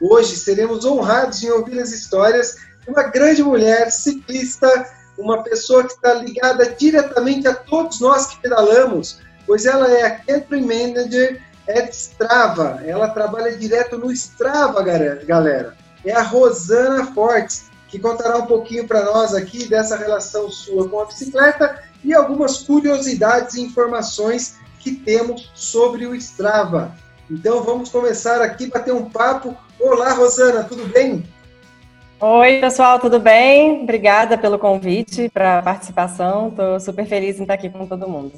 Hoje seremos honrados em ouvir as histórias de uma grande mulher ciclista, uma pessoa que está ligada diretamente a todos nós que pedalamos, pois ela é a Country Manager at Strava. Ela trabalha direto no Strava, galera. É a Rosana Fortes, que contará um pouquinho para nós aqui dessa relação sua com a bicicleta e algumas curiosidades e informações que temos sobre o Strava. Então vamos começar aqui bater um papo Olá, Rosana, tudo bem? Oi, pessoal, tudo bem? Obrigada pelo convite para a participação. Estou super feliz em estar aqui com todo mundo.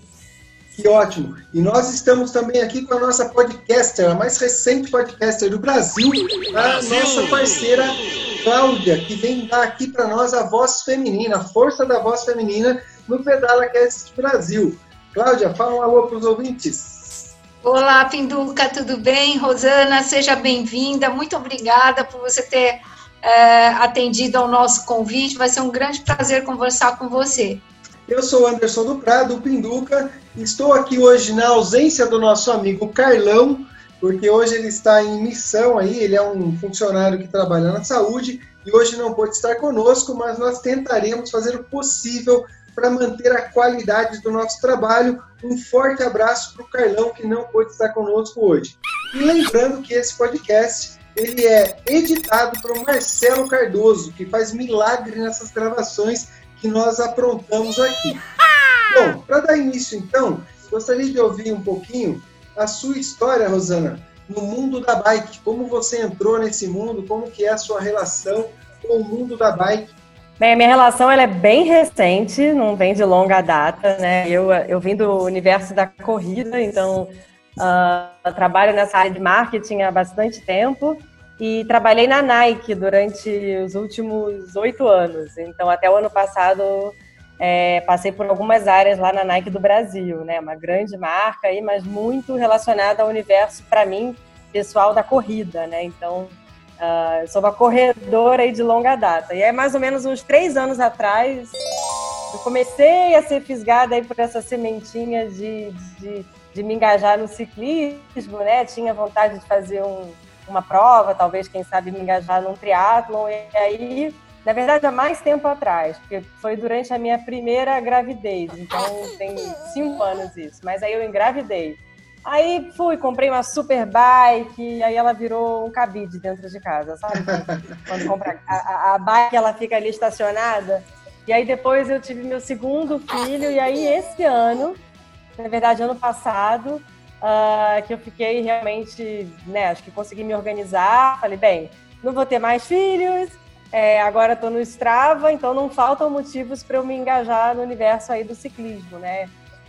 Que ótimo! E nós estamos também aqui com a nossa podcaster, a mais recente podcaster do Brasil, a nossa parceira Cláudia, que vem dar aqui para nós a voz feminina, a força da voz feminina no Pedala Cast Brasil. Cláudia, fala um alô para os ouvintes. Olá, Pinduca, tudo bem? Rosana, seja bem-vinda. Muito obrigada por você ter é, atendido ao nosso convite. Vai ser um grande prazer conversar com você. Eu sou Anderson do Prado, Pinduca. Estou aqui hoje na ausência do nosso amigo Carlão, porque hoje ele está em missão aí, ele é um funcionário que trabalha na saúde e hoje não pode estar conosco, mas nós tentaremos fazer o possível para manter a qualidade do nosso trabalho. Um forte abraço para o Carlão, que não pôde estar conosco hoje. E lembrando que esse podcast ele é editado por Marcelo Cardoso, que faz milagre nessas gravações que nós aprontamos aqui. Bom, para dar início então, gostaria de ouvir um pouquinho a sua história, Rosana, no mundo da bike. Como você entrou nesse mundo, como que é a sua relação com o mundo da bike Bem, a minha relação ela é bem recente, não vem de longa data, né? Eu, eu vim do universo da corrida, então uh, trabalho nessa área de marketing há bastante tempo e trabalhei na Nike durante os últimos oito anos. Então, até o ano passado, é, passei por algumas áreas lá na Nike do Brasil, né? Uma grande marca aí, mas muito relacionada ao universo, para mim, pessoal da corrida, né? Então, Uh, eu sou uma corredora de longa data. E é mais ou menos uns três anos atrás, eu comecei a ser fisgada aí por essa sementinha de, de, de me engajar no ciclismo, né? Tinha vontade de fazer um, uma prova, talvez, quem sabe, me engajar num triatlon. E aí, na verdade, há mais tempo atrás, porque foi durante a minha primeira gravidez. Então, tem cinco anos isso. Mas aí eu engravidei. Aí fui, comprei uma super bike, aí ela virou um cabide dentro de casa, sabe? Quando compra a, a bike, ela fica ali estacionada. E aí depois eu tive meu segundo filho, e aí esse ano, na verdade ano passado, uh, que eu fiquei realmente, né, acho que consegui me organizar. Falei, bem, não vou ter mais filhos, é, agora estou no Strava, então não faltam motivos para eu me engajar no universo aí do ciclismo, né?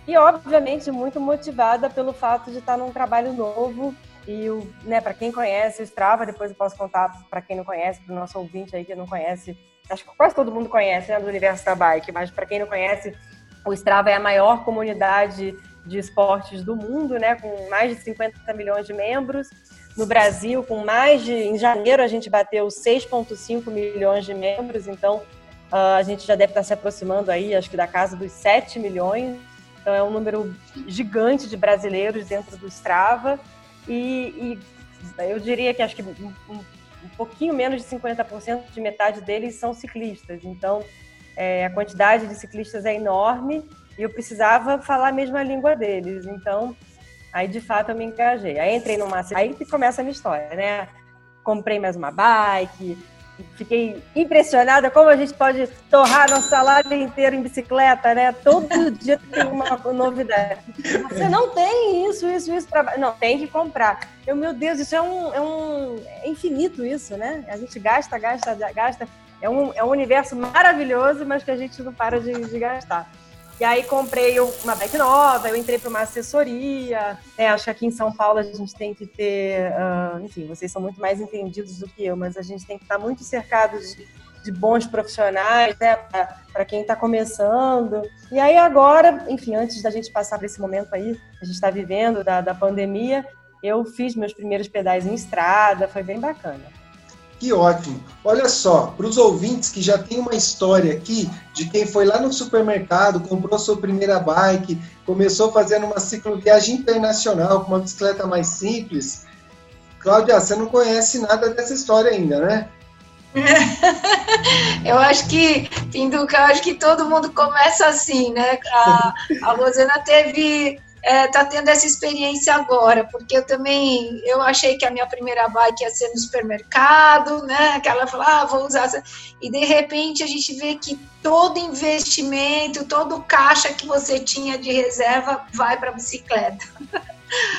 E, obviamente, muito motivada pelo fato de estar num trabalho novo. E, né, para quem conhece o Strava, depois eu posso contar para quem não conhece, para o nosso ouvinte aí que não conhece. Acho que quase todo mundo conhece né, do universo da bike, mas para quem não conhece, o Strava é a maior comunidade de esportes do mundo, né, com mais de 50 milhões de membros. No Brasil, com mais de. Em janeiro, a gente bateu 6,5 milhões de membros, então uh, a gente já deve estar se aproximando aí, acho que da casa dos 7 milhões então é um número gigante de brasileiros dentro do Strava e, e eu diria que acho que um, um pouquinho menos de 50% de metade deles são ciclistas. Então é, a quantidade de ciclistas é enorme e eu precisava falar a mesma língua deles. Então aí de fato eu me engajei. Aí entrei numa aí que começa a minha história, né? Comprei mais uma bike, fiquei impressionada como a gente pode torrar nosso salário inteiro em bicicleta, né? Todo dia tem uma novidade. Você não tem isso, isso, isso para não tem que comprar. Eu, meu Deus, isso é um, é um é infinito isso, né? A gente gasta, gasta, gasta. É um, é um universo maravilhoso, mas que a gente não para de, de gastar. E aí comprei uma bike nova, eu entrei para uma assessoria. É, acho que aqui em São Paulo a gente tem que ter, uh, enfim, vocês são muito mais entendidos do que eu, mas a gente tem que estar muito cercados de, de bons profissionais, né, para quem está começando. E aí agora, enfim, antes da gente passar por esse momento aí, a gente está vivendo da, da pandemia, eu fiz meus primeiros pedais em estrada, foi bem bacana. Que ótimo! Olha só, para os ouvintes que já tem uma história aqui de quem foi lá no supermercado, comprou sua primeira bike, começou fazendo uma cicloviagem internacional com uma bicicleta mais simples. Cláudia, você não conhece nada dessa história ainda, né? eu acho que, Pinduca, eu acho que todo mundo começa assim, né? A, a Rosana teve, é, tá tendo essa experiência agora, porque eu também, eu achei que a minha primeira bike ia ser no supermercado, né? Que ela falou, ah, vou usar essa. E de repente a gente vê que todo investimento, todo caixa que você tinha de reserva vai para a bicicleta.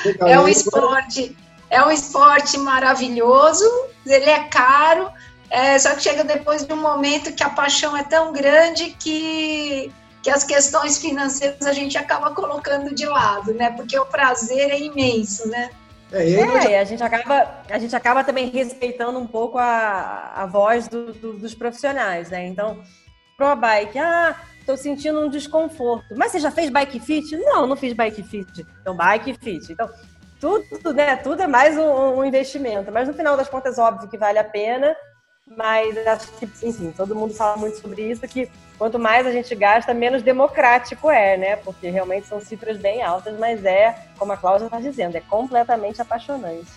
Legal, é um esporte, é um esporte maravilhoso, ele é caro, é, só que chega depois de um momento que a paixão é tão grande que, que as questões financeiras a gente acaba colocando de lado, né? Porque o prazer é imenso, né? É, e é, a gente acaba a gente acaba também respeitando um pouco a, a voz do, do, dos profissionais, né? Então, pro bike, ah, tô sentindo um desconforto. Mas você já fez bike fit? Não, não fiz bike fit. Então, bike fit. Então, tudo, né? Tudo é mais um, um investimento. Mas no final das contas, óbvio que vale a pena mas acho que, enfim, todo mundo fala muito sobre isso, que quanto mais a gente gasta, menos democrático é, né? Porque realmente são cifras bem altas, mas é, como a Cláudia está dizendo, é completamente apaixonante.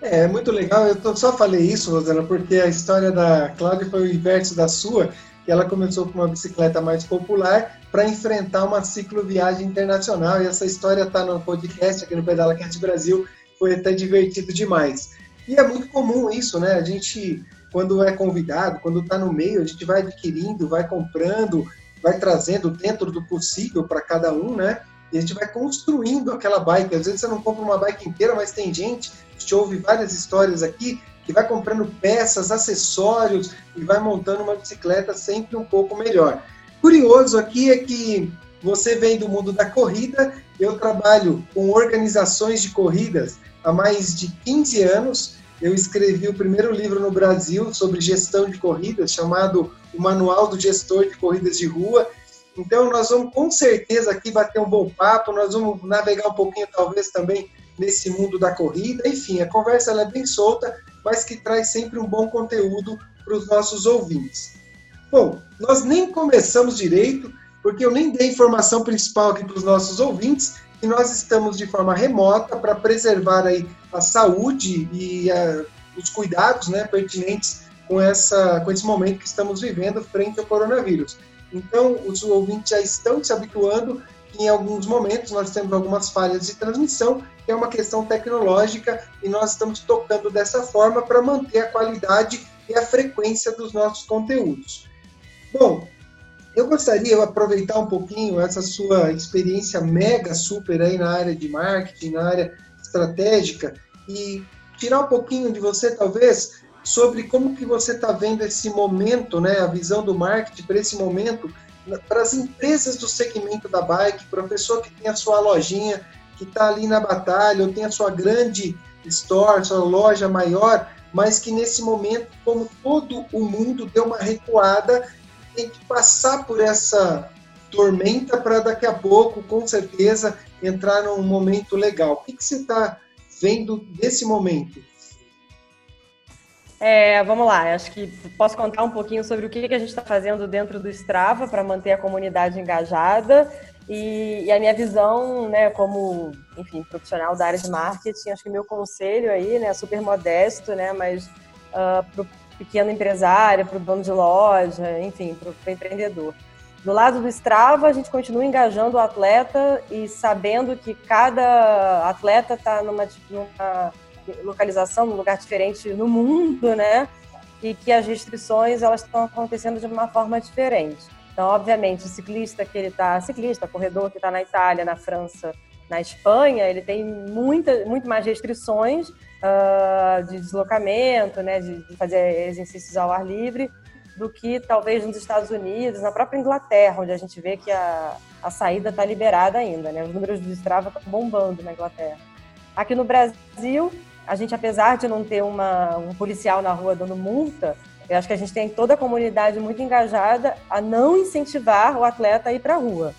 É, é muito legal. Eu só falei isso, Rosana, porque a história da Cláudia foi o inverso da sua, que ela começou com uma bicicleta mais popular para enfrentar uma cicloviagem internacional. E essa história está no podcast aqui no Pedala Quente Brasil. Foi até divertido demais. E é muito comum isso, né? A gente quando é convidado, quando está no meio, a gente vai adquirindo, vai comprando, vai trazendo dentro do possível para cada um, né? E a gente vai construindo aquela bike. Às vezes você não compra uma bike inteira, mas tem gente, a gente ouve várias histórias aqui, que vai comprando peças, acessórios e vai montando uma bicicleta sempre um pouco melhor. Curioso aqui é que você vem do mundo da corrida, eu trabalho com organizações de corridas há mais de 15 anos eu escrevi o primeiro livro no Brasil sobre gestão de corridas, chamado O Manual do Gestor de Corridas de Rua. Então, nós vamos com certeza aqui bater um bom papo, nós vamos navegar um pouquinho, talvez, também nesse mundo da corrida. Enfim, a conversa é bem solta, mas que traz sempre um bom conteúdo para os nossos ouvintes. Bom, nós nem começamos direito, porque eu nem dei informação principal aqui para os nossos ouvintes, que nós estamos de forma remota para preservar aí a saúde e a, os cuidados né, pertinentes com, essa, com esse momento que estamos vivendo frente ao coronavírus. Então, os ouvintes já estão se habituando que em alguns momentos nós temos algumas falhas de transmissão, que é uma questão tecnológica, e nós estamos tocando dessa forma para manter a qualidade e a frequência dos nossos conteúdos. Bom, eu gostaria de aproveitar um pouquinho essa sua experiência mega super aí na área de marketing, na área estratégica e tirar um pouquinho de você, talvez, sobre como que você está vendo esse momento, né, a visão do marketing para esse momento, para as empresas do segmento da bike, para a pessoa que tem a sua lojinha, que está ali na batalha, ou tem a sua grande store, sua loja maior, mas que nesse momento, como todo o mundo deu uma recuada, tem que passar por essa tormenta para daqui a pouco, com certeza, entrar num momento legal. O que, que você está vendo desse momento? É, vamos lá, acho que posso contar um pouquinho sobre o que, a gente está fazendo dentro do Strava para manter a comunidade engajada e, e, a minha visão, né, como, enfim, profissional da área de marketing, acho que meu conselho aí, né, super modesto, né, mas uh, para o pequeno empresário, para o dono de loja, enfim, para o empreendedor. Do lado do Strava, a gente continua engajando o atleta e sabendo que cada atleta está numa, numa localização, num lugar diferente no mundo, né? E que as restrições elas estão acontecendo de uma forma diferente. Então, obviamente, o ciclista que ele está, ciclista, corredor que está na Itália, na França, na Espanha, ele tem muita, muito mais restrições uh, de deslocamento, né, de, de fazer exercícios ao ar livre, do que talvez nos Estados Unidos, na própria Inglaterra, onde a gente vê que a, a saída está liberada ainda, né? Os números do Strava estão bombando na Inglaterra. Aqui no Brasil, a gente, apesar de não ter uma, um policial na rua dando multa, Eu acho que a gente tem toda a comunidade muito engajada a não incentivar o atleta a ir para a rua.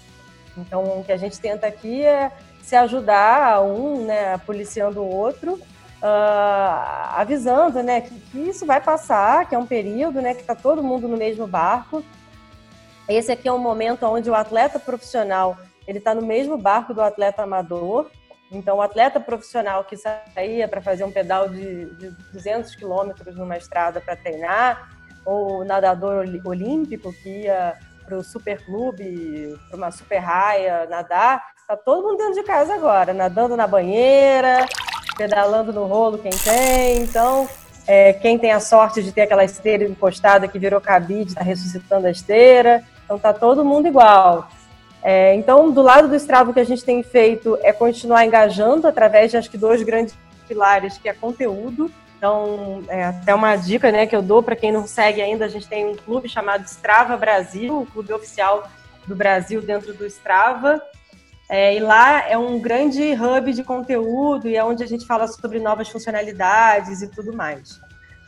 Então, o que a gente tenta aqui é se ajudar um, né, policiando o outro, uh, avisando, né, que, que, isso vai passar, que é um período, né, que está todo mundo no mesmo barco. Esse aqui é um momento onde o atleta profissional ele está no mesmo barco do atleta amador. Então, o atleta profissional que saía para fazer um pedal de, de 200 quilômetros numa estrada para treinar, ou o nadador olímpico que ia para o superclube, para uma super raia, nadar, tá todo mundo dentro de casa agora, nadando na banheira, pedalando no rolo quem tem. Então, é, quem tem a sorte de ter aquela esteira encostada que virou cabide, está ressuscitando a esteira. Então, tá todo mundo igual. É, então, do lado do Strava, o que a gente tem feito é continuar engajando através de, acho que, dois grandes pilares, que é conteúdo então, é até uma dica né, que eu dou para quem não segue ainda, a gente tem um clube chamado Strava Brasil, o clube oficial do Brasil dentro do Strava. É, e lá é um grande hub de conteúdo e é onde a gente fala sobre novas funcionalidades e tudo mais.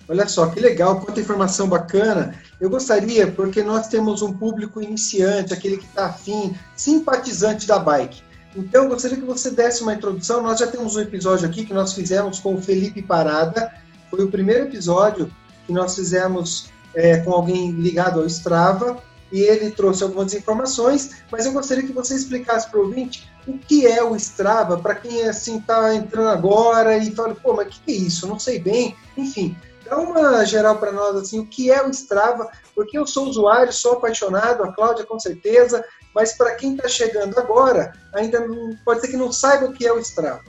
Olha só, que legal, quanta informação bacana. Eu gostaria, porque nós temos um público iniciante, aquele que está afim, simpatizante da bike. Então, eu gostaria que você desse uma introdução. Nós já temos um episódio aqui que nós fizemos com o Felipe Parada, foi o primeiro episódio que nós fizemos é, com alguém ligado ao Strava e ele trouxe algumas informações, mas eu gostaria que você explicasse para o ouvinte o que é o Strava, para quem assim está entrando agora e fala, pô, mas o que, que é isso? Não sei bem. Enfim, dá uma geral para nós assim, o que é o Strava, porque eu sou usuário, sou apaixonado, a Cláudia com certeza, mas para quem está chegando agora, ainda não, pode ser que não saiba o que é o Strava.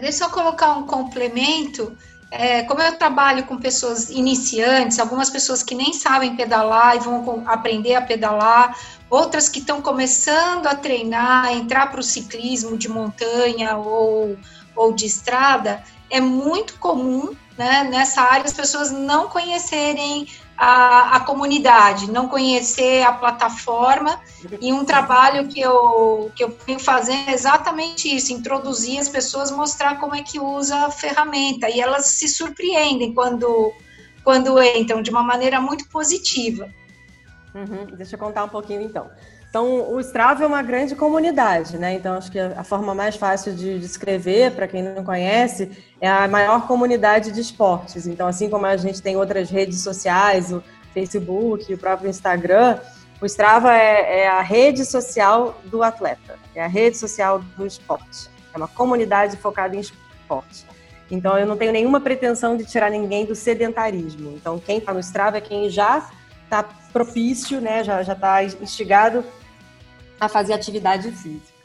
Deixa eu colocar um complemento. É, como eu trabalho com pessoas iniciantes, algumas pessoas que nem sabem pedalar e vão aprender a pedalar, outras que estão começando a treinar, entrar para o ciclismo de montanha ou, ou de estrada, é muito comum né, nessa área as pessoas não conhecerem a, a, comunidade, não conhecer a plataforma e um trabalho que eu, que eu venho fazendo é exatamente isso, introduzir as pessoas, mostrar como é que usa a ferramenta e elas se surpreendem quando, quando entram de uma maneira muito positiva. Uhum. Deixa eu contar um pouquinho então. Então, o Strava é uma grande comunidade, né? Então, acho que a forma mais fácil de descrever, para quem não conhece, é a maior comunidade de esportes. Então, assim como a gente tem outras redes sociais, o Facebook, o próprio Instagram, o Strava é, é a rede social do atleta, é a rede social do esporte. É uma comunidade focada em esporte. Então, eu não tenho nenhuma pretensão de tirar ninguém do sedentarismo. Então, quem está no Strava é quem já está propício, né, já está instigado a fazer atividade física.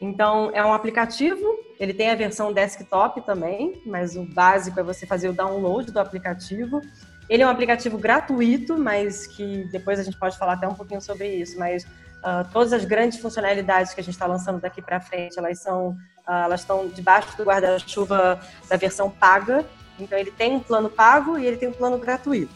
Então, é um aplicativo, ele tem a versão desktop também, mas o básico é você fazer o download do aplicativo. Ele é um aplicativo gratuito, mas que depois a gente pode falar até um pouquinho sobre isso, mas uh, todas as grandes funcionalidades que a gente está lançando daqui para frente, elas são, uh, elas estão debaixo do guarda-chuva da versão paga. Então, ele tem um plano pago e ele tem um plano gratuito.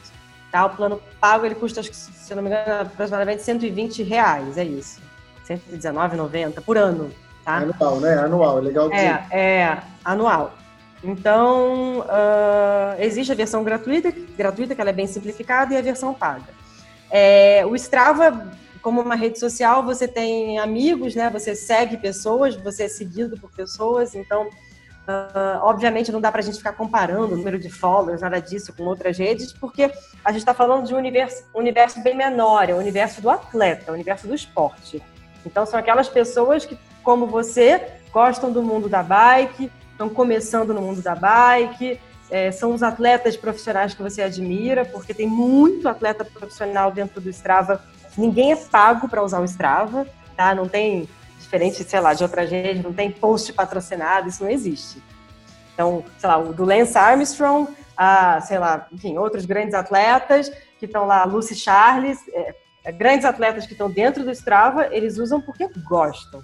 Tá? O plano pago, ele custa, se não me engano, aproximadamente 120 reais, é isso. 119,90 por ano, tá? Anual, né? Anual, é legal dizer. É, é anual. Então, uh, existe a versão gratuita, gratuita, que ela é bem simplificada, e a versão paga. É, o Strava, como uma rede social, você tem amigos, né? Você segue pessoas, você é seguido por pessoas, então, uh, obviamente, não dá para a gente ficar comparando o número de followers, nada disso, com outras redes, porque a gente está falando de um universo, um universo bem menor, é o universo do atleta, o universo do esporte. Então, são aquelas pessoas que, como você, gostam do mundo da bike, estão começando no mundo da bike, é, são os atletas profissionais que você admira, porque tem muito atleta profissional dentro do Strava. Ninguém é pago para usar o Strava, tá? Não tem, diferente, sei lá, de outras redes, não tem post patrocinado, isso não existe. Então, sei lá, o do Lance Armstrong, a, sei lá, enfim, outros grandes atletas que estão lá, Lucy Charles, é, grandes atletas que estão dentro do Strava, eles usam porque gostam.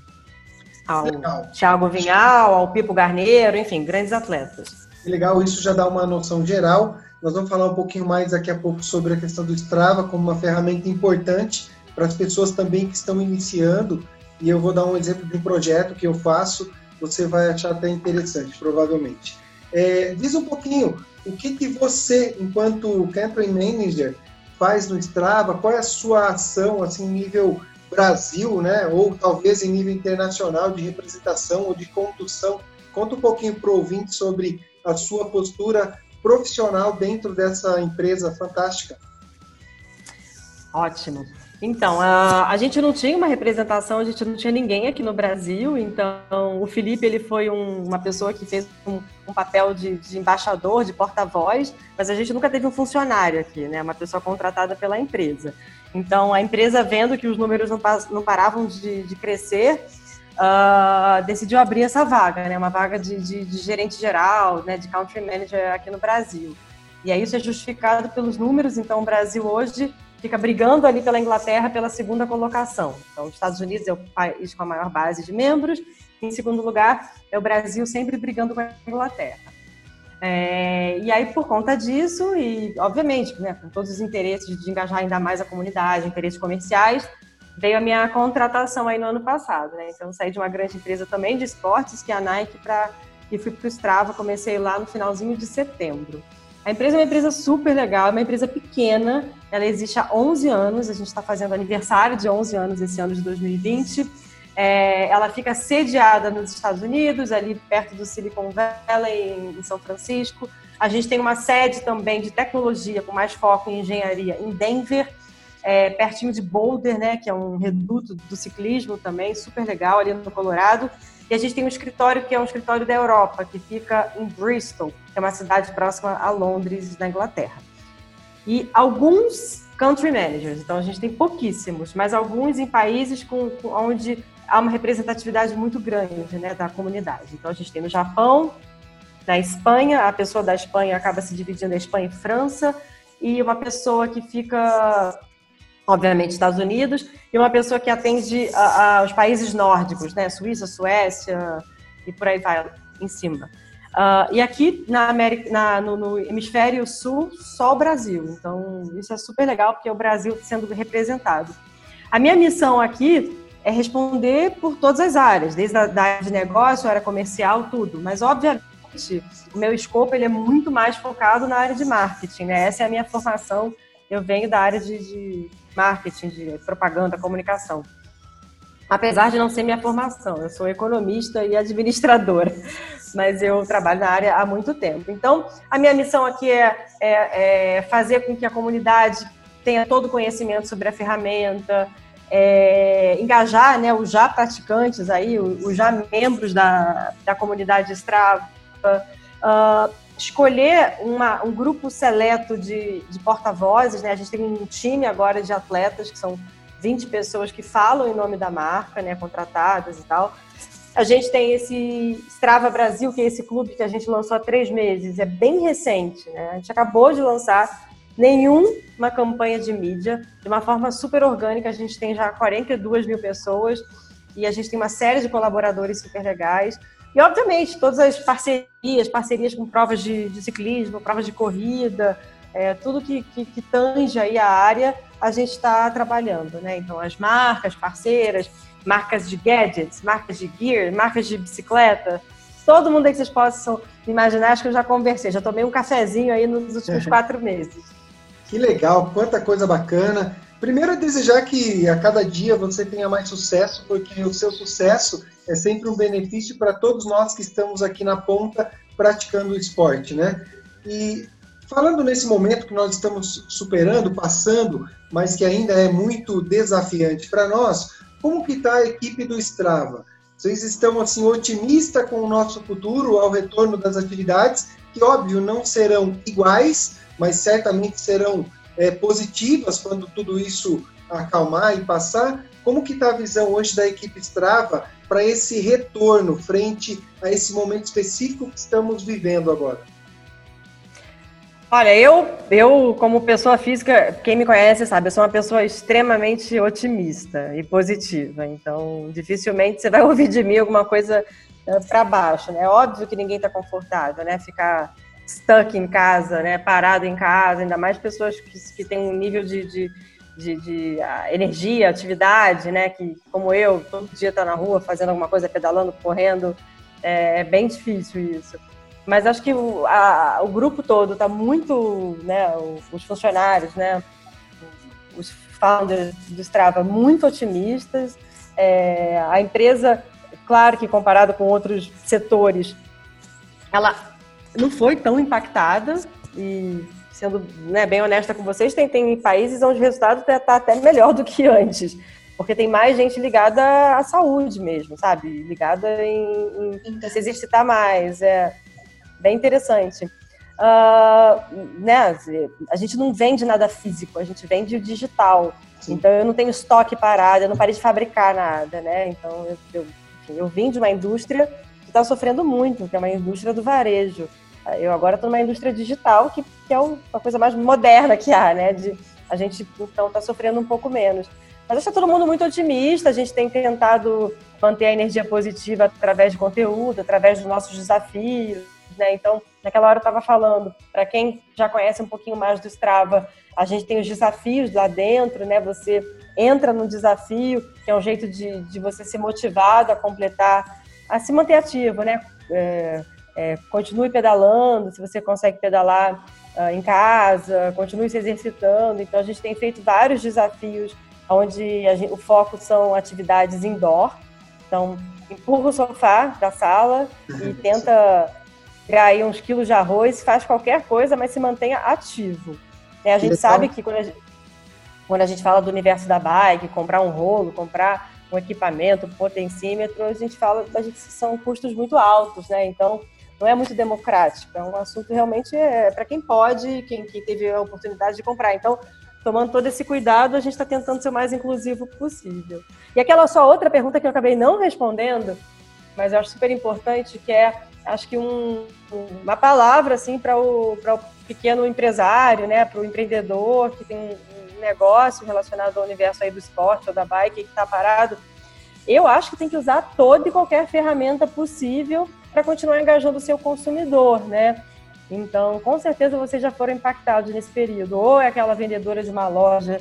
Ao Legal. Thiago Vinhal, ao Pipo Garneiro, enfim, grandes atletas. Legal, isso já dá uma noção geral. Nós vamos falar um pouquinho mais daqui a pouco sobre a questão do Strava como uma ferramenta importante para as pessoas também que estão iniciando. E eu vou dar um exemplo de um projeto que eu faço, você vai achar até interessante, provavelmente. É, diz um pouquinho o que, que você, enquanto Campaign Manager, faz no Strava, qual é a sua ação assim, nível Brasil, né? ou talvez em nível internacional de representação ou de condução. Conta um pouquinho para o ouvinte sobre a sua postura profissional dentro dessa empresa fantástica. Ótimo. Então, a, a gente não tinha uma representação, a gente não tinha ninguém aqui no Brasil, então o Felipe ele foi um, uma pessoa que fez um, um papel de, de, embaixador, de porta-voz, mas a gente nunca teve um funcionário aqui, né? Uma pessoa contratada pela empresa. Então, a empresa, vendo que os números não, não paravam de, de crescer, uh, decidiu abrir essa vaga, né? Uma vaga de, de, gerente geral, né? De country manager aqui no Brasil. E aí isso é justificado pelos números, então o Brasil hoje fica brigando ali pela Inglaterra pela segunda colocação. Então, os Estados Unidos é o país com a maior base de membros, em segundo lugar é o Brasil sempre brigando com a Inglaterra. É, e aí, por conta disso, e obviamente, né, com todos os interesses de engajar ainda mais a comunidade, interesses comerciais, veio a minha contratação aí no ano passado. Né? Então, saí de uma grande empresa também de esportes, que é a Nike, pra, e fui para o Strava, comecei lá no finalzinho de setembro. A empresa é uma empresa super legal, é uma empresa pequena, ela existe há 11 anos, a gente está fazendo aniversário de 11 anos esse ano de 2020. É, ela fica sediada nos Estados Unidos, ali perto do Silicon Valley, em São Francisco. A gente tem uma sede também de tecnologia, com mais foco em engenharia, em Denver, é, pertinho de Boulder, né, que é um reduto do ciclismo também, super legal, ali no Colorado. E a gente tem um escritório que é um escritório da Europa, que fica em Bristol, que é uma cidade próxima a Londres, na Inglaterra. E alguns country managers, então a gente tem pouquíssimos, mas alguns em países com, com onde há uma representatividade muito grande né, da comunidade. Então a gente tem no Japão, na Espanha, a pessoa da Espanha acaba se dividindo em Espanha e França, e uma pessoa que fica obviamente, Estados Unidos, e uma pessoa que atende a, a, os países nórdicos, né? Suíça, Suécia e por aí vai em cima. Uh, e aqui na América, na, no, no, hemisfério sul, só o Brasil. Então, isso é super legal, porque é o Brasil sendo representado. A minha missão aqui é responder por todas as áreas, desde a da área de negócio, área comercial, tudo. Mas, obviamente, o meu escopo ele é muito mais focado na área de marketing. Né? Essa é a minha formação. Eu venho da área de, de marketing, de propaganda, comunicação. Apesar de não ser minha formação, eu sou economista e administradora, mas eu trabalho na área há muito tempo. Então, a minha missão aqui é, é, é fazer com que a comunidade tenha todo o conhecimento sobre a ferramenta, é, engajar né, os já praticantes aí, os já membros da, da comunidade Strava, uh, escolher uma, um grupo seleto de, de porta-vozes, né? A gente tem um time agora de atletas, que são 20 pessoas que falam em nome da marca, né? Contratadas e tal. A gente tem esse Strava Brasil, que é esse clube que a gente lançou há três meses, é bem recente, né? A gente acabou de lançar nenhuma campanha de mídia, de uma forma super orgânica. A gente tem já 42 mil pessoas e a gente tem uma série de colaboradores super legais. E, obviamente, todas as parcerias, parcerias com provas de, de ciclismo, provas de corrida, é, tudo que, que, que, tange aí a área, a gente está trabalhando, né? Então, as marcas parceiras, marcas de gadgets, marcas de gear, marcas de bicicleta, todo mundo aí que vocês possam imaginar, acho que eu já conversei, já tomei um cafezinho aí nos últimos quatro meses. Que legal, quanta coisa bacana. Primeiro, desejar que a cada dia você tenha mais sucesso, porque o seu sucesso é sempre um benefício para todos nós que estamos aqui na ponta praticando o esporte, né? E falando nesse momento que nós estamos superando, passando, mas que ainda é muito desafiante para nós, como que está a equipe do Strava? Vocês estão assim otimistas com o nosso futuro ao retorno das atividades, que óbvio não serão iguais, mas certamente serão é, positivas quando tudo isso acalmar e passar. Como que está a visão hoje da equipe Strava para esse retorno frente a esse momento específico que estamos vivendo agora? Olha, eu, eu como pessoa física, quem me conhece sabe, eu sou uma pessoa extremamente otimista e positiva. Então, dificilmente você vai ouvir de mim alguma coisa eh, para baixo, né? É óbvio que ninguém está confortável, né? Ficar stuck em casa, né? Parado em casa, ainda mais pessoas que, que têm um nível de, de de, de energia, atividade, né? Que, como eu, todo dia tá na rua fazendo alguma coisa, pedalando, correndo, é, é bem difícil isso. Mas acho que o, a, o grupo todo está muito, né, os funcionários, né, os founders do Strava muito otimistas. É, a empresa, claro que comparado com outros setores, ela não foi tão impactada e sendo né, bem honesta com vocês, tem, tem países onde o resultado está tá até melhor do que antes. Porque tem mais gente ligada à saúde mesmo, sabe? Ligada em, em se exercitar mais. É bem interessante. Uh, né, a gente não vende nada físico, a gente vende o digital. Sim. Então eu não tenho estoque parado, eu não parei de fabricar nada, né? Então eu, eu, enfim, eu vim de uma indústria que está sofrendo muito, que é uma indústria do varejo. Eu agora estou numa indústria digital, que, que é uma coisa mais moderna que há, né? De, a gente, então, está sofrendo um pouco menos. Mas está todo mundo muito otimista, a gente tem tentado manter a energia positiva através de conteúdo, através dos nossos desafios, né? Então, naquela hora eu estava falando, para quem já conhece um pouquinho mais do Strava, a gente tem os desafios lá dentro, né? Você entra no desafio, que é um jeito de, de você ser motivado a completar, a se manter ativo, né? É, é, continue pedalando, se você consegue pedalar uh, em casa, continue se exercitando. Então, a gente tem feito vários desafios onde gente, o foco são atividades indoor. Então, empurra o sofá da sala e tenta pegar aí uns quilos de arroz, faz qualquer coisa, mas se mantenha ativo. É, a gente sabe que quando a gente, quando a gente fala do universo da bike, comprar um rolo, comprar um equipamento, um potencímetro, a gente fala a gente, são custos muito altos, né? Então, não é muito democrático. É um assunto realmente é, para quem pode, quem, quem teve a oportunidade de comprar. Então, tomando todo esse cuidado, a gente está tentando ser o mais inclusivo possível. E aquela só outra pergunta que eu acabei não respondendo, mas eu acho super importante, que é, acho que um, uma palavra assim para o, o pequeno empresário, né, para o empreendedor que tem negócio relacionado ao universo aí do esporte ou da bike que está parado. Eu acho que tem que usar toda e qualquer ferramenta possível para continuar engajando o seu consumidor, né? Então, com certeza vocês já foram impactados nesse período. Ou é aquela vendedora de uma loja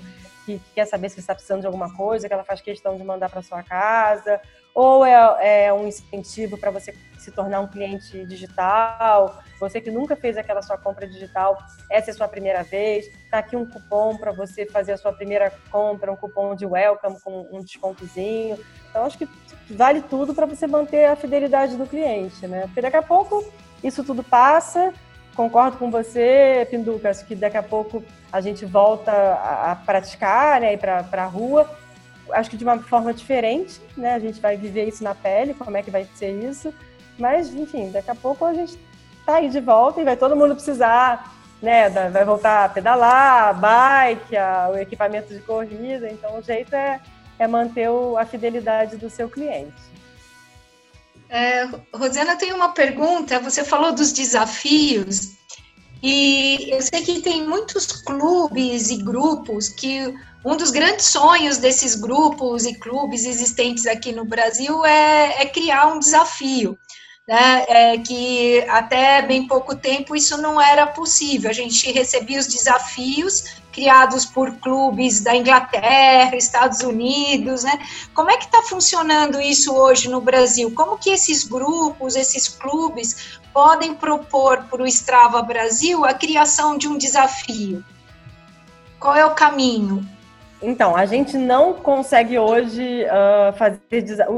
que quer saber se você está precisando de alguma coisa, que ela faz questão de mandar para sua casa, ou é, é um incentivo para você se tornar um cliente digital, você que nunca fez aquela sua compra digital, essa é a sua primeira vez, está aqui um cupom para você fazer a sua primeira compra, um cupom de welcome com um descontozinho. Então, acho que vale tudo para você manter a fidelidade do cliente, né? Porque daqui a pouco isso tudo passa, concordo com você, Pinduca, acho que daqui a pouco a gente volta a, praticar, né, para a rua, acho que de uma forma diferente, né, a gente vai viver isso na pele, como é que vai ser isso, mas, enfim, daqui a pouco a gente tá aí de volta e vai todo mundo precisar, né, vai voltar a pedalar, a bike, a, o equipamento de corrida, então o jeito é, é manter o, a fidelidade do seu cliente. É, Rosana, tem uma pergunta. Você falou dos desafios, e eu sei que tem muitos clubes e grupos que um dos grandes sonhos desses grupos e clubes existentes aqui no Brasil é, é criar um desafio né, é que até bem pouco tempo isso não era possível. A gente recebia os desafios criados por clubes da Inglaterra, Estados Unidos, né? Como é que está funcionando isso hoje no Brasil? Como que esses grupos, esses clubes podem propor para o Strava Brasil a criação de um desafio? Qual é o caminho? Então, a gente não consegue hoje uh, fazer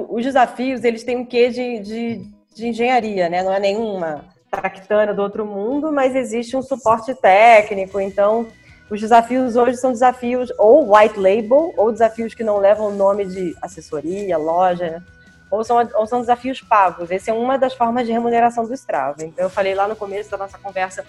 os desafios, eles têm um quê de, de de engenharia, né? Não é nenhuma tractana do outro mundo, mas existe um suporte técnico. Então, os desafios hoje são desafios ou white label, ou desafios que não levam o nome de assessoria, loja, ou são, ou são desafios pagos. Essa é uma das formas de remuneração do Strava. Então, eu falei lá no começo da nossa conversa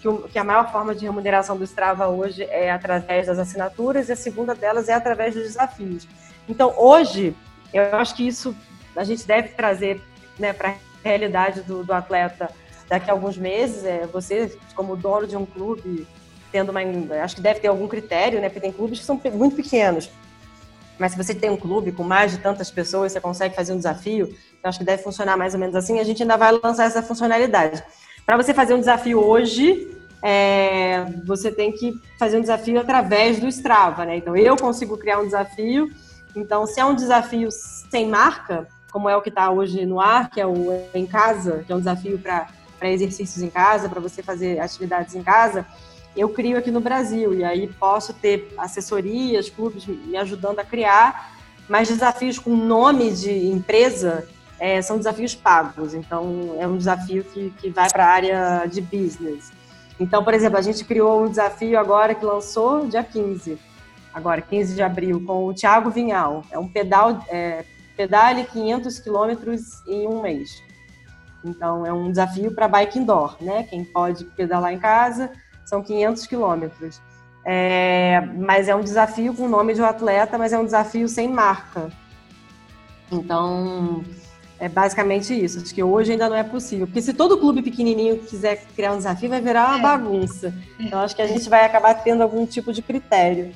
que, o, que a maior forma de remuneração do Strava hoje é através das assinaturas e a segunda delas é através dos desafios. Então, hoje, eu acho que isso a gente deve trazer né, para realidade do, do atleta daqui a alguns meses, é, você, como dono de um clube, tendo uma. Acho que deve ter algum critério, né? Porque tem clubes que são muito pequenos. Mas se você tem um clube com mais de tantas pessoas, você consegue fazer um desafio, eu acho que deve funcionar mais ou menos assim. A gente ainda vai lançar essa funcionalidade. Para você fazer um desafio hoje, é, você tem que fazer um desafio através do Strava, né? Então eu consigo criar um desafio. Então, se é um desafio sem marca, como é o que está hoje no ar, que é o Em Casa, que é um desafio para exercícios em casa, para você fazer atividades em casa, eu crio aqui no Brasil. E aí posso ter assessorias, clubes me ajudando a criar, mas desafios com nome de empresa é, são desafios pagos. Então, é um desafio que, que vai para a área de business. Então, por exemplo, a gente criou um desafio agora que lançou dia 15, agora 15 de abril, com o Thiago Vinhal. É um pedal, é, pedale 500 quilômetros em um mês. Então, é um desafio para bike indoor, né? Quem pode pedalar em casa são 500 quilômetros. É, mas é um desafio com o nome de um atleta, mas é um desafio sem marca. Então, é basicamente isso. Acho que hoje ainda não é possível. Porque se todo clube pequenininho quiser criar um desafio, vai virar uma é. bagunça. Então, acho que a gente vai acabar tendo algum tipo de critério.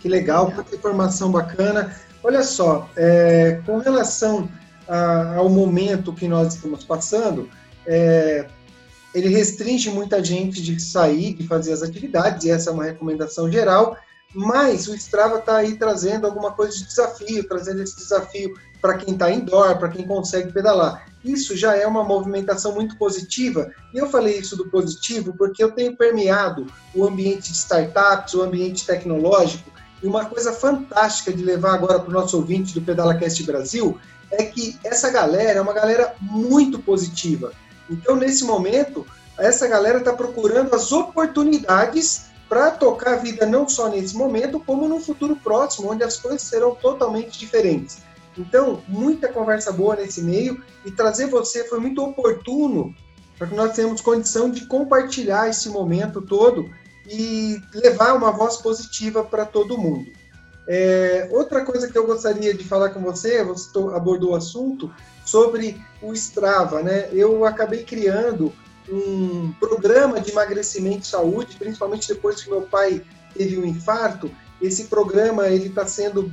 Que legal, quanta informação bacana. Olha só, é, com relação a, ao momento que nós estamos passando, é, ele restringe muita gente de sair, de fazer as atividades, e essa é uma recomendação geral, mas o Strava está aí trazendo alguma coisa de desafio, trazendo esse desafio para quem está indoor, para quem consegue pedalar. Isso já é uma movimentação muito positiva. E eu falei isso do positivo porque eu tenho permeado o ambiente de startups, o ambiente tecnológico, e uma coisa fantástica de levar agora para o nosso ouvinte do PedalaCast Brasil é que essa galera é uma galera muito positiva. Então, nesse momento, essa galera está procurando as oportunidades para tocar a vida não só nesse momento, como no futuro próximo, onde as coisas serão totalmente diferentes. Então, muita conversa boa nesse meio e trazer você foi muito oportuno para que nós tenhamos condição de compartilhar esse momento todo e levar uma voz positiva para todo mundo. É, outra coisa que eu gostaria de falar com você, você abordou o assunto sobre o Strava, né? Eu acabei criando um programa de emagrecimento e saúde, principalmente depois que meu pai teve um infarto. Esse programa ele está sendo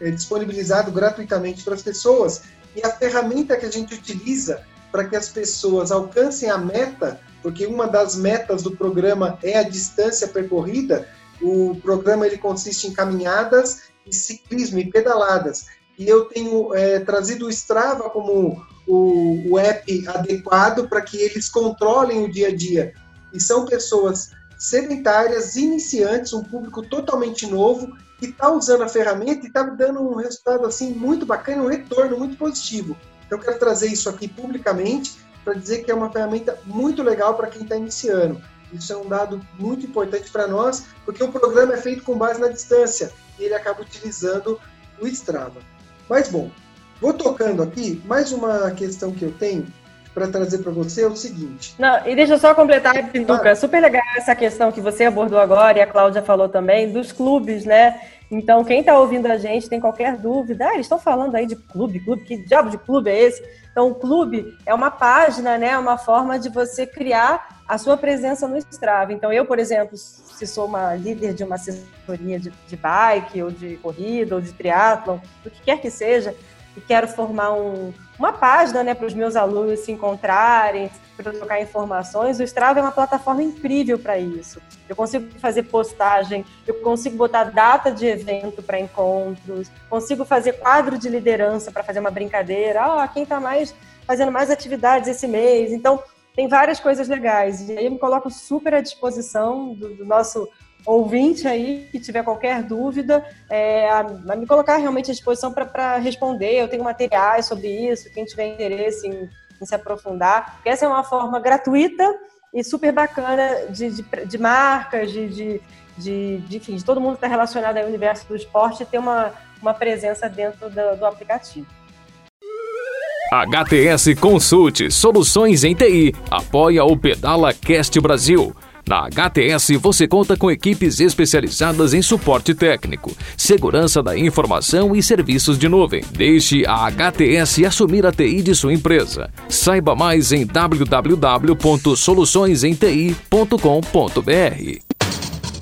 é, disponibilizado gratuitamente para as pessoas e a ferramenta que a gente utiliza para que as pessoas alcancem a meta, porque uma das metas do programa é a distância percorrida. O programa ele consiste em caminhadas e ciclismo e pedaladas. E eu tenho é, trazido o Strava como o, o app adequado para que eles controlem o dia a dia. E são pessoas sedentárias, iniciantes, um público totalmente novo, que está usando a ferramenta e está dando um resultado assim muito bacana, um retorno muito positivo. Então, eu quero trazer isso aqui publicamente para dizer que é uma ferramenta muito legal para quem está iniciando. Isso é um dado muito importante para nós, porque o programa é feito com base na distância e ele acaba utilizando o Strava. Mas, bom, Vou tocando aqui, mais uma questão que eu tenho para trazer para você é o seguinte. Não, e deixa eu só completar, Pinduca, ah. super legal essa questão que você abordou agora e a Cláudia falou também, dos clubes, né? Então, quem está ouvindo a gente tem qualquer dúvida, ah, eles estão falando aí de clube, clube, que diabo de clube é esse? Então, o clube é uma página, né? Uma forma de você criar a sua presença no Strava. Então, eu, por exemplo, se sou uma líder de uma assessoria de, de bike, ou de corrida, ou de triatlon, o que quer que seja, e quero formar um, uma página né, para os meus alunos se encontrarem, para trocar informações, o Strava é uma plataforma incrível para isso. Eu consigo fazer postagem, eu consigo botar data de evento para encontros, consigo fazer quadro de liderança para fazer uma brincadeira. Ah, quem está mais fazendo mais atividades esse mês? Então, tem várias coisas legais. E aí eu me coloco super à disposição do, do nosso ouvinte aí que tiver qualquer dúvida, é, a, a me colocar realmente à disposição para responder. Eu tenho materiais sobre isso, quem tiver interesse em, em, se aprofundar. Porque essa é uma forma gratuita e super bacana de, de, de marcas, de, de, de, de, enfim, de todo mundo que está relacionado ao universo do esporte ter uma, uma presença dentro do, do aplicativo. HTS Consulte Soluções em TI apoia o Pedala Cast Brasil na HTS você conta com equipes especializadas em suporte técnico, segurança da informação e serviços de nuvem. Deixe a HTS assumir a TI de sua empresa. Saiba mais em www.soluçõesenti.com.br.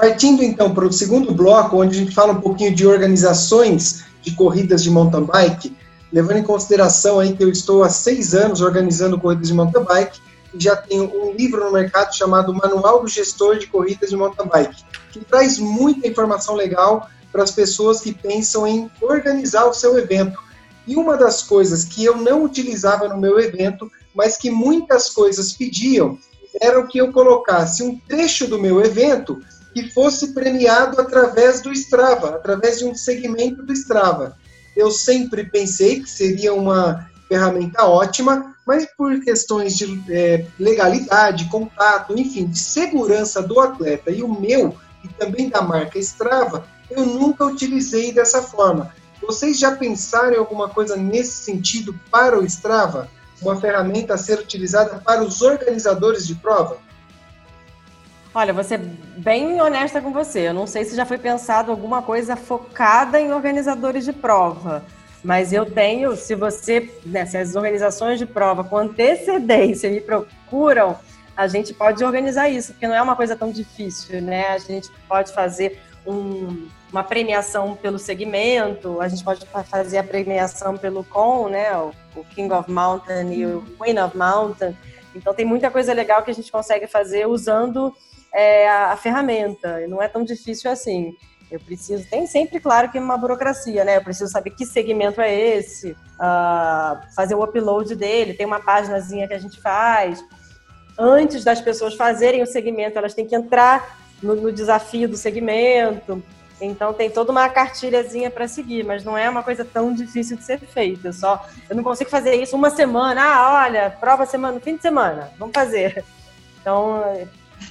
Partindo então para o segundo bloco, onde a gente fala um pouquinho de organizações de corridas de mountain bike, levando em consideração aí que eu estou há seis anos organizando corridas de mountain bike e já tenho um livro no mercado chamado Manual do Gestor de Corridas de Mountain Bike, que traz muita informação legal para as pessoas que pensam em organizar o seu evento. E uma das coisas que eu não utilizava no meu evento, mas que muitas coisas pediam, era que eu colocasse um trecho do meu evento que fosse premiado através do Strava, através de um segmento do Strava. Eu sempre pensei que seria uma ferramenta ótima, mas por questões de é, legalidade, contato, enfim, de segurança do atleta e o meu, e também da marca Strava, eu nunca utilizei dessa forma. Vocês já pensaram em alguma coisa nesse sentido para o Strava? Uma ferramenta a ser utilizada para os organizadores de prova? Olha, vou ser bem honesta com você. Eu não sei se já foi pensado alguma coisa focada em organizadores de prova. Mas eu tenho, se você, né, se as organizações de prova com antecedência me procuram, a gente pode organizar isso, porque não é uma coisa tão difícil, né? A gente pode fazer um, uma premiação pelo segmento, a gente pode fazer a premiação pelo CON, né? O, o King of Mountain e o Queen of Mountain. Então tem muita coisa legal que a gente consegue fazer usando é, a, a ferramenta. Não é tão difícil assim. Eu preciso, tem sempre, claro, que uma burocracia, né? Eu preciso saber que segmento é esse, uh, fazer o upload dele, tem uma páginazinha que a gente faz. Antes das pessoas fazerem o segmento, elas têm que entrar no, no desafio do segmento. Então tem toda uma cartilhazinha para seguir, mas não é uma coisa tão difícil de ser feita. Só eu não consigo fazer isso uma semana. Ah, olha, prova semana, fim de semana, vamos fazer. Então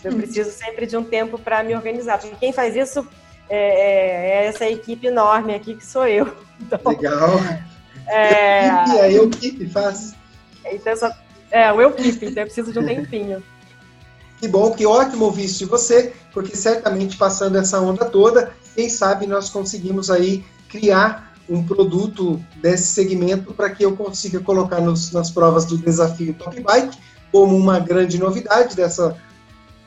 eu preciso sempre de um tempo para me organizar. Porque quem faz isso é, é, é, essa equipe enorme aqui que sou eu. Então, Legal. É, e a equipe faz. Então, só, é, o equipe, então eu preciso de um tempinho. Que bom, que ótimo ouvir isso de você, porque certamente passando essa onda toda, quem sabe nós conseguimos aí criar um produto desse segmento para que eu consiga colocar nos, nas provas do desafio Top Bike como uma grande novidade dessa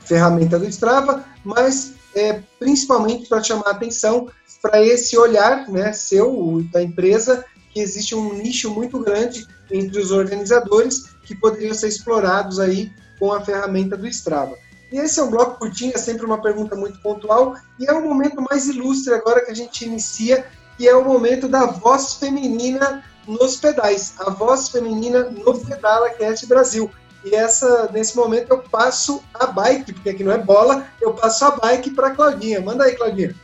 ferramenta do Strava, mas é, principalmente para chamar atenção para esse olhar né, seu, da empresa, que existe um nicho muito grande entre os organizadores que poderiam ser explorados aí com a ferramenta do Strava. E esse é um bloco curtinho, é sempre uma pergunta muito pontual, e é o momento mais ilustre agora que a gente inicia, que é o momento da voz feminina nos pedais, a voz feminina no Pedala Cast Brasil. E essa, nesse momento eu passo a bike, porque aqui não é bola, eu passo a bike para Claudinha. Manda aí, Claudinha.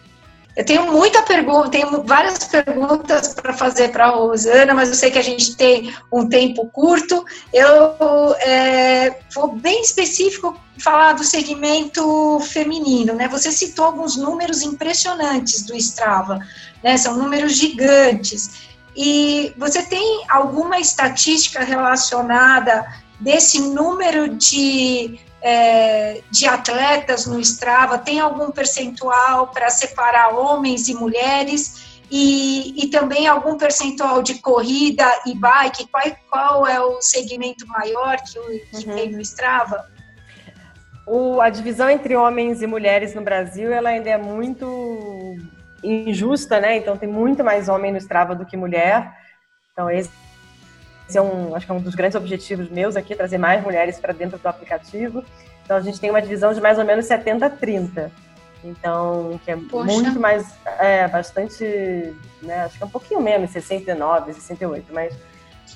Eu tenho muita pergunta, tenho várias perguntas para fazer para a Rosana, mas eu sei que a gente tem um tempo curto. Eu é, vou bem específico falar do segmento feminino, né? Você citou alguns números impressionantes do Strava, né? São números gigantes. E você tem alguma estatística relacionada desse número de, é, de atletas no Strava? Tem algum percentual para separar homens e mulheres? E, e também algum percentual de corrida e bike? Qual, qual é o segmento maior que, que uhum. tem no Strava? O, a divisão entre homens e mulheres no Brasil ela ainda é muito injusta, né? Então tem muito mais homem no Strava do que mulher. Então esse esse é um, acho que é um dos grandes objetivos meus aqui, trazer mais mulheres para dentro do aplicativo. Então a gente tem uma divisão de mais ou menos 70-30. Então, que é Poxa. muito mais, é, bastante, né, acho que é um pouquinho menos, 69, 68, mas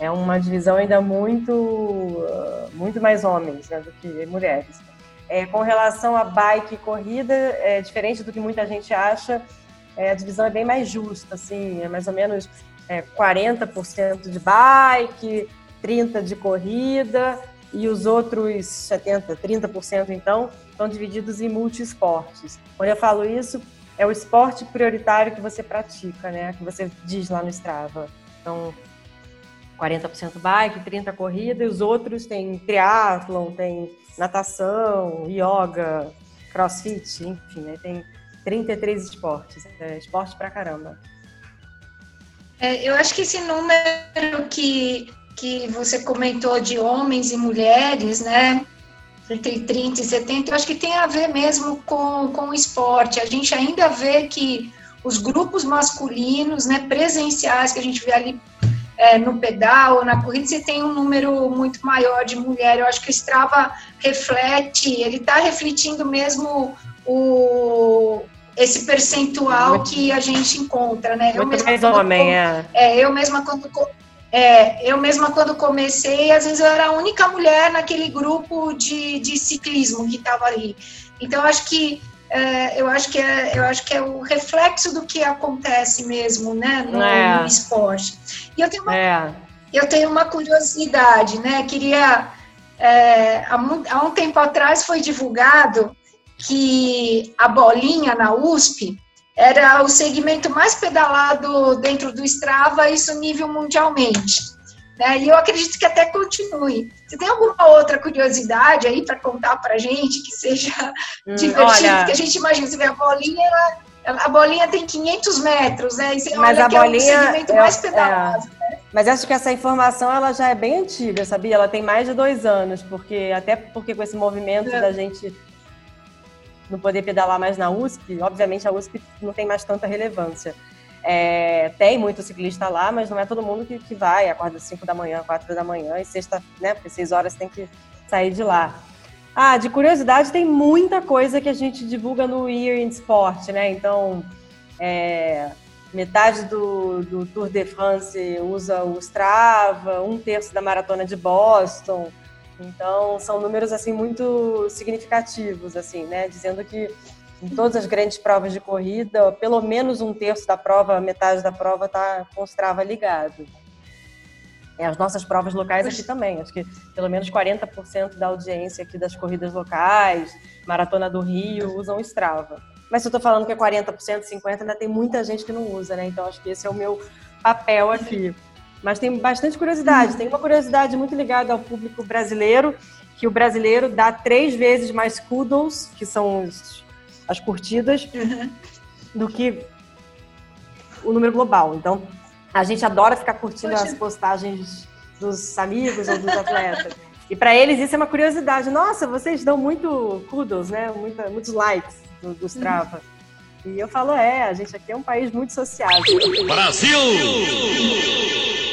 é uma divisão ainda muito, muito mais homens né, do que mulheres. É, com relação a bike e corrida, é diferente do que muita gente acha, é, a divisão é bem mais justa, assim, é mais ou menos é, 40% de bike, 30% de corrida e os outros 70%, 30% então, estão divididos em multiesportes. Quando eu falo isso, é o esporte prioritário que você pratica, né? Que você diz lá no Strava. Então, 40% bike, 30% corrida, e os outros tem triatlon, tem natação, yoga, crossfit, enfim, né? tem 33 esportes. É esporte pra caramba. É, eu acho que esse número que, que você comentou de homens e mulheres, né? entre 30 e 70, eu acho que tem a ver mesmo com, com o esporte. A gente ainda vê que os grupos masculinos, né, presenciais, que a gente vê ali é, no pedal na corrida, você tem um número muito maior de mulher. Eu acho que o Strava reflete, ele está refletindo mesmo o, esse percentual muito, que a gente encontra, né? Eu mais homem, é. é. Eu mesma quando é, eu mesma quando comecei, às vezes eu era a única mulher naquele grupo de, de ciclismo que estava ali. Então eu acho que é, eu acho que é, eu acho que é o reflexo do que acontece mesmo, né, no, é. no esporte. E eu tenho uma, é. eu tenho uma curiosidade, né? Queria é, há, há um tempo atrás foi divulgado que a bolinha na USP era o segmento mais pedalado dentro do Strava, isso nível mundialmente. Né? E eu acredito que até continue. Você tem alguma outra curiosidade aí para contar para gente que seja hum, divertido? Olha... Porque a gente imagina, você vê a bolinha, ela, a bolinha tem 500 metros, né? E você Mas a que bolinha, é o segmento mais pedalado. É... Né? Mas acho que essa informação ela já é bem antiga, sabia? Ela tem mais de dois anos, porque até porque com esse movimento é. da gente não poder pedalar mais na USP, obviamente a USP não tem mais tanta relevância. É, tem muito ciclista lá, mas não é todo mundo que, que vai, acorda às 5 da manhã, 4 da manhã, e sexta, né, porque 6 horas tem que sair de lá. Ah, de curiosidade, tem muita coisa que a gente divulga no Year in Sport, né? Então, é, metade do, do Tour de France usa o Strava, um terço da maratona de Boston, então, são números assim muito significativos, assim, né? Dizendo que em todas as grandes provas de corrida, pelo menos um terço da prova, metade da prova está com o Strava ligado. É, as nossas provas locais aqui também, acho que pelo menos 40% da audiência aqui das corridas locais, Maratona do Rio, usam o Strava. Mas se eu estou falando que é 40%, 50%, ainda tem muita gente que não usa, né? Então acho que esse é o meu papel aqui. Mas tem bastante curiosidade. Tem uma curiosidade muito ligada ao público brasileiro, que o brasileiro dá três vezes mais kudos, que são os, as curtidas, uhum. do que o número global. Então, a gente adora ficar curtindo Poxa. as postagens dos amigos ou dos atletas. E para eles isso é uma curiosidade. Nossa, vocês dão muito kudos, né? Muita, muitos likes do, do Strava. Uhum. E eu falo, é, a gente aqui é um país muito sociável. Brasil!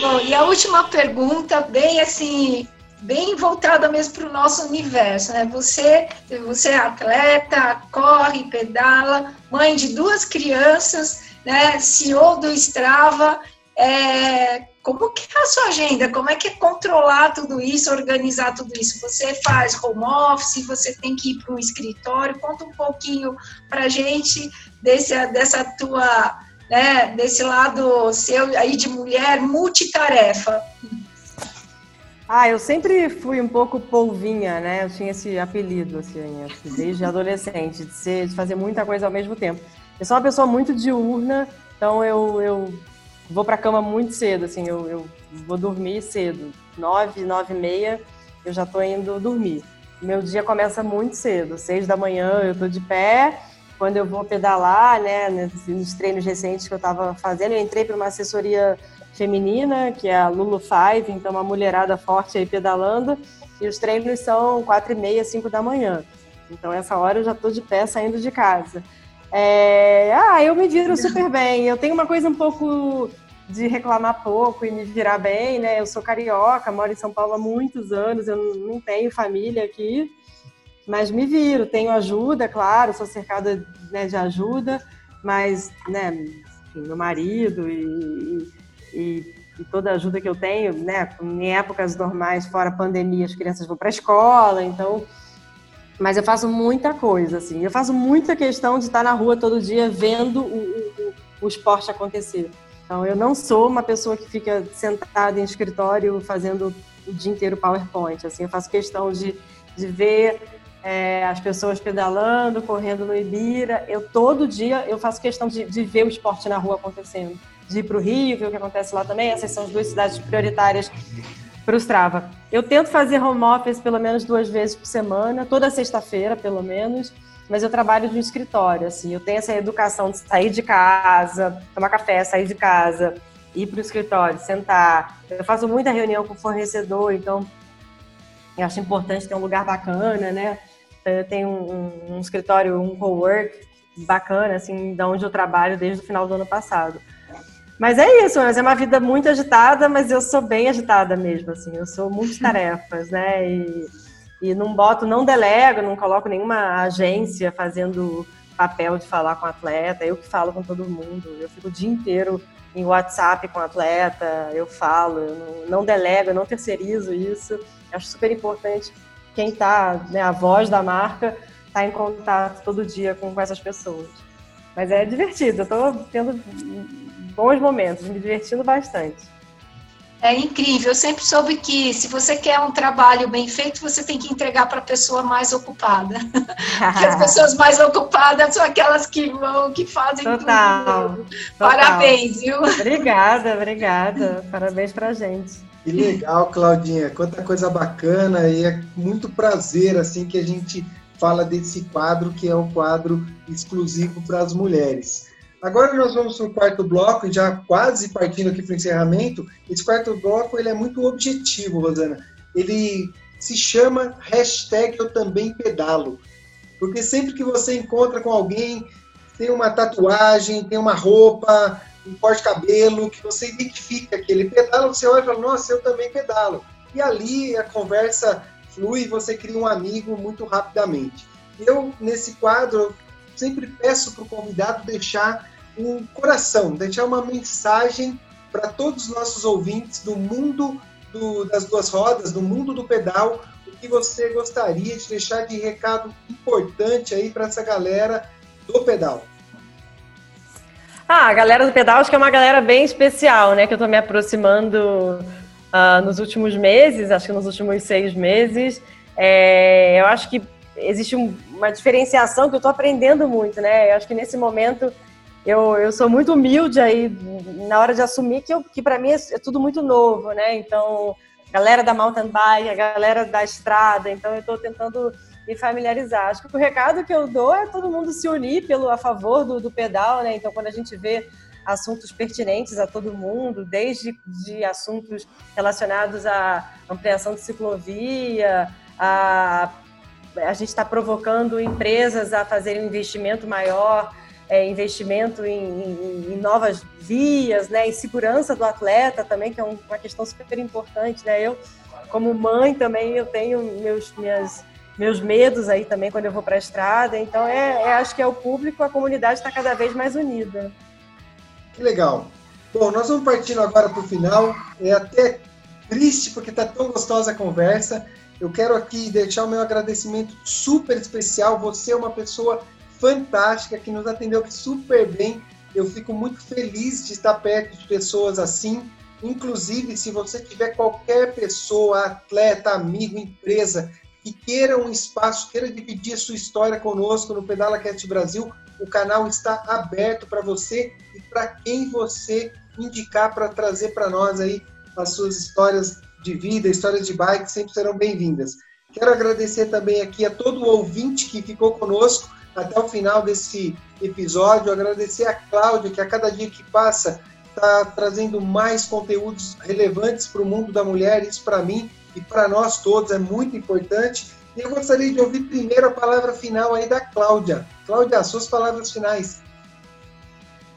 Bom, e a última pergunta, bem assim, bem voltada mesmo para o nosso universo, né? Você, você é atleta, corre, pedala, mãe de duas crianças, né? CEO do Strava. É, como que é a sua agenda? Como é que é controlar tudo isso, organizar tudo isso? Você faz home office, você tem que ir para um escritório? Conta um pouquinho para gente desse, dessa tua, né, desse lado seu aí de mulher multitarefa. Ah, eu sempre fui um pouco polvinha, né? Eu tinha esse apelido, assim, desde adolescente, de, ser, de fazer muita coisa ao mesmo tempo. Eu sou uma pessoa muito diurna, então eu, eu vou para cama muito cedo, assim, eu, eu vou dormir cedo. Nove, nove e meia, eu já estou indo dormir. Meu dia começa muito cedo, seis da manhã eu estou de pé, quando eu vou pedalar, né, nos treinos recentes que eu estava fazendo, eu entrei para uma assessoria feminina, que é a Lulu Five, então uma mulherada forte aí pedalando, e os treinos são quatro e meia, cinco da manhã. Então essa hora eu já estou de pé saindo de casa. É... Ah, eu me viro super bem. Eu tenho uma coisa um pouco de reclamar pouco e me virar bem, né? Eu sou carioca, moro em São Paulo há muitos anos, eu não tenho família aqui mas me viro, tenho ajuda, claro, sou cercada né, de ajuda, mas, né, enfim, meu marido e, e, e, toda a ajuda que eu tenho, né, em épocas normais, fora pandemia, as crianças vão para a escola, então, mas eu faço muita coisa, assim, eu faço muita questão de estar na rua todo dia vendo o, o, o esporte acontecer. Então, eu não sou uma pessoa que fica sentada em escritório fazendo o dia inteiro PowerPoint, assim, eu faço questão de, de ver é, as pessoas pedalando, correndo no Ibira. Eu todo dia eu faço questão de, de ver o esporte na rua acontecendo, de ir para o Rio, ver o que acontece lá também. Essas são as duas cidades prioritárias para o Strava. Eu tento fazer home office pelo menos duas vezes por semana, toda sexta-feira pelo menos. Mas eu trabalho de um escritório, assim. Eu tenho essa educação de sair de casa, tomar café, sair de casa, ir para o escritório, sentar. Eu faço muita reunião com o fornecedor, então Eu acho importante ter um lugar bacana, né? Eu tenho um, um, escritório, um co-work bacana, assim, da onde eu trabalho desde o final do ano passado. Mas é isso, mas é uma vida muito agitada, mas eu sou bem agitada mesmo, assim, eu sou multitarefas, né? E, e não boto, não delego, não coloco nenhuma agência fazendo papel de falar com atleta, eu que falo com todo mundo, eu fico o dia inteiro em WhatsApp com atleta, eu falo, eu não, delego, eu não terceirizo isso. Acho super importante quem está, né, a voz da marca, tá em contato todo dia com, com essas pessoas. Mas é divertido, eu estou tendo bons momentos, me divertindo bastante. É incrível. Eu sempre soube que se você quer um trabalho bem feito, você tem que entregar para a pessoa mais ocupada. Porque as pessoas mais ocupadas são aquelas que vão, que fazem total, tudo. Total. Parabéns, viu? Obrigada, obrigada. Parabéns para a gente. Que legal, Claudinha. Quanta coisa bacana e é muito prazer assim que a gente fala desse quadro que é um quadro exclusivo para as mulheres. Agora nós vamos para o quarto bloco, já quase partindo aqui para o encerramento. Esse quarto bloco ele é muito objetivo, Rosana. Ele se chama hashtag Eu Também Pedalo. Porque sempre que você encontra com alguém, tem uma tatuagem, tem uma roupa, um corte cabelo, que você identifica que ele pedala, você olha e fala, nossa, eu também pedalo. E ali a conversa flui você cria um amigo muito rapidamente. Eu, nesse quadro, sempre peço para o convidado deixar um coração, deixar uma mensagem para todos os nossos ouvintes do mundo do, das duas rodas, do mundo do pedal, o que você gostaria de deixar de recado importante aí para essa galera do pedal. Ah, a galera do pedal acho que é uma galera bem especial, né? Que eu estou me aproximando uh, nos últimos meses, acho que nos últimos seis meses. É, eu acho que existe um, uma diferenciação que eu estou aprendendo muito, né? Eu acho que nesse momento eu, eu sou muito humilde aí na hora de assumir que, que para mim é, é, tudo muito novo, né? Então, galera da mountain bike, a galera da estrada, então eu estou tentando me familiarizar. Acho que o recado que eu dou é todo mundo se unir pelo a favor do, do pedal, né? Então, quando a gente vê assuntos pertinentes a todo mundo, desde de assuntos relacionados à ampliação de ciclovia, a a gente está provocando empresas a fazerem um investimento maior, é, investimento em, em, em, novas vias, né, em segurança do atleta também, que é uma questão super importante. Né? Eu, como mãe, também eu tenho meus, minhas, meus medos aí também quando eu vou para a estrada. Então, é, é, acho que é o público, a comunidade está cada vez mais unida. Que legal. Bom, nós vamos partindo agora para o final. É até triste porque está tão gostosa a conversa. Eu quero aqui deixar o meu agradecimento super especial. Você é uma pessoa fantástica que nos atendeu super bem. Eu fico muito feliz de estar perto de pessoas assim. Inclusive, se você tiver qualquer pessoa, atleta, amigo, empresa que queira um espaço, queira dividir sua história conosco no Pedala Cast Brasil, o canal está aberto para você e para quem você indicar para trazer para nós aí as suas histórias de vida, histórias de bike, sempre serão bem-vindas. Quero agradecer também aqui a todo ouvinte que ficou conosco até o final desse episódio, agradecer a Cláudia, que a cada dia que passa está trazendo mais conteúdos relevantes para o mundo da mulher, isso para mim e para nós todos é muito importante. E eu gostaria de ouvir primeiro a palavra final aí da Cláudia. Cláudia, suas palavras finais.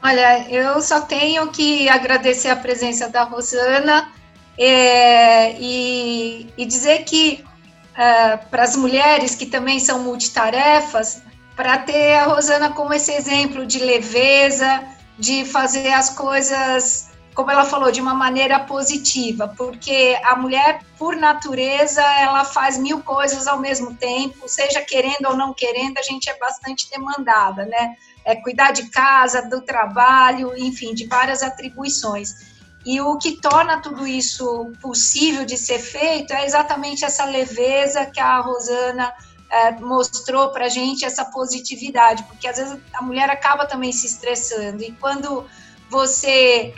Olha, eu só tenho que agradecer a presença da Rosana é, e, e, dizer que é, para as mulheres que também são multitarefas, para ter a Rosana como esse exemplo de leveza, de fazer as coisas, como ela falou, de uma maneira positiva, porque a mulher, por natureza, ela faz mil coisas ao mesmo tempo, seja querendo ou não querendo, a gente é bastante demandada, né? É cuidar de casa, do trabalho, enfim, de várias atribuições. E o que torna tudo isso possível de ser feito é exatamente essa leveza que a Rosana é, mostrou para a gente, essa positividade, porque às vezes a mulher acaba também se estressando, e quando você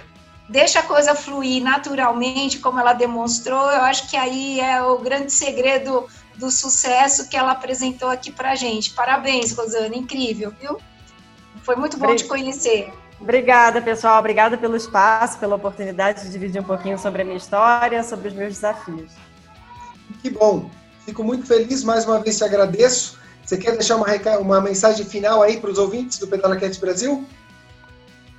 deixa a coisa fluir naturalmente, como ela demonstrou, eu acho que aí é o grande segredo do sucesso que ela apresentou aqui para a gente. Parabéns, Rosana, incrível, viu? Foi muito bom te conhecer. Obrigada, pessoal. Obrigada pelo espaço, pela oportunidade de dividir um pouquinho sobre a minha história, sobre os meus desafios. Que bom. Fico muito feliz, mais uma vez te agradeço. Você quer deixar uma, uma mensagem final aí para os ouvintes do Pedala Cat Brasil?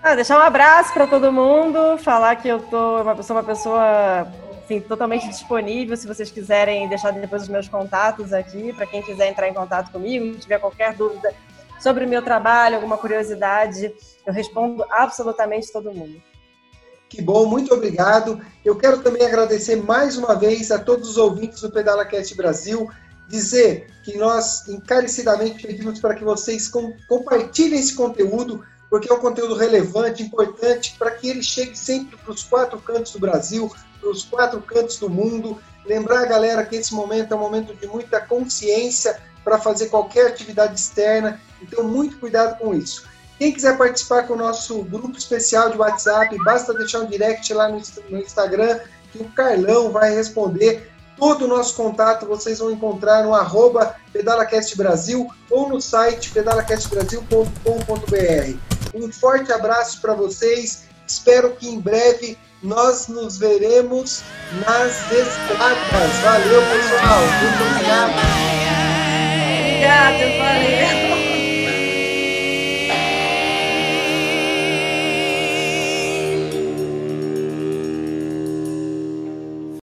Ah, deixar um abraço para todo mundo, falar que eu tô uma pessoa, uma pessoa assim, totalmente disponível se vocês quiserem deixar depois os meus contatos aqui, para quem quiser entrar em contato comigo, tiver qualquer dúvida sobre o meu trabalho, alguma curiosidade, eu respondo absolutamente todo mundo. Que bom, muito obrigado. Eu quero também agradecer mais uma vez a todos os ouvintes do Pedala Cast Brasil, dizer que nós encarecidamente pedimos para que vocês com, compartilhem esse conteúdo, porque é um conteúdo relevante, importante, para que ele chegue sempre para os quatro cantos do Brasil, para os quatro cantos do mundo. Lembrar a galera que esse momento é um momento de muita consciência para fazer qualquer atividade externa, então muito cuidado com isso. Quem quiser participar com o nosso grupo especial de WhatsApp, basta deixar um direct lá no, Instagram, que o Carlão vai responder. Todo o nosso contato vocês vão encontrar no arroba PedalaCast Brasil ou no site pedalacastbrasil.com.br. Um forte abraço para vocês. Espero que em breve nós nos veremos nas estradas. Valeu, pessoal. Muito obrigado. Obrigada, valeu.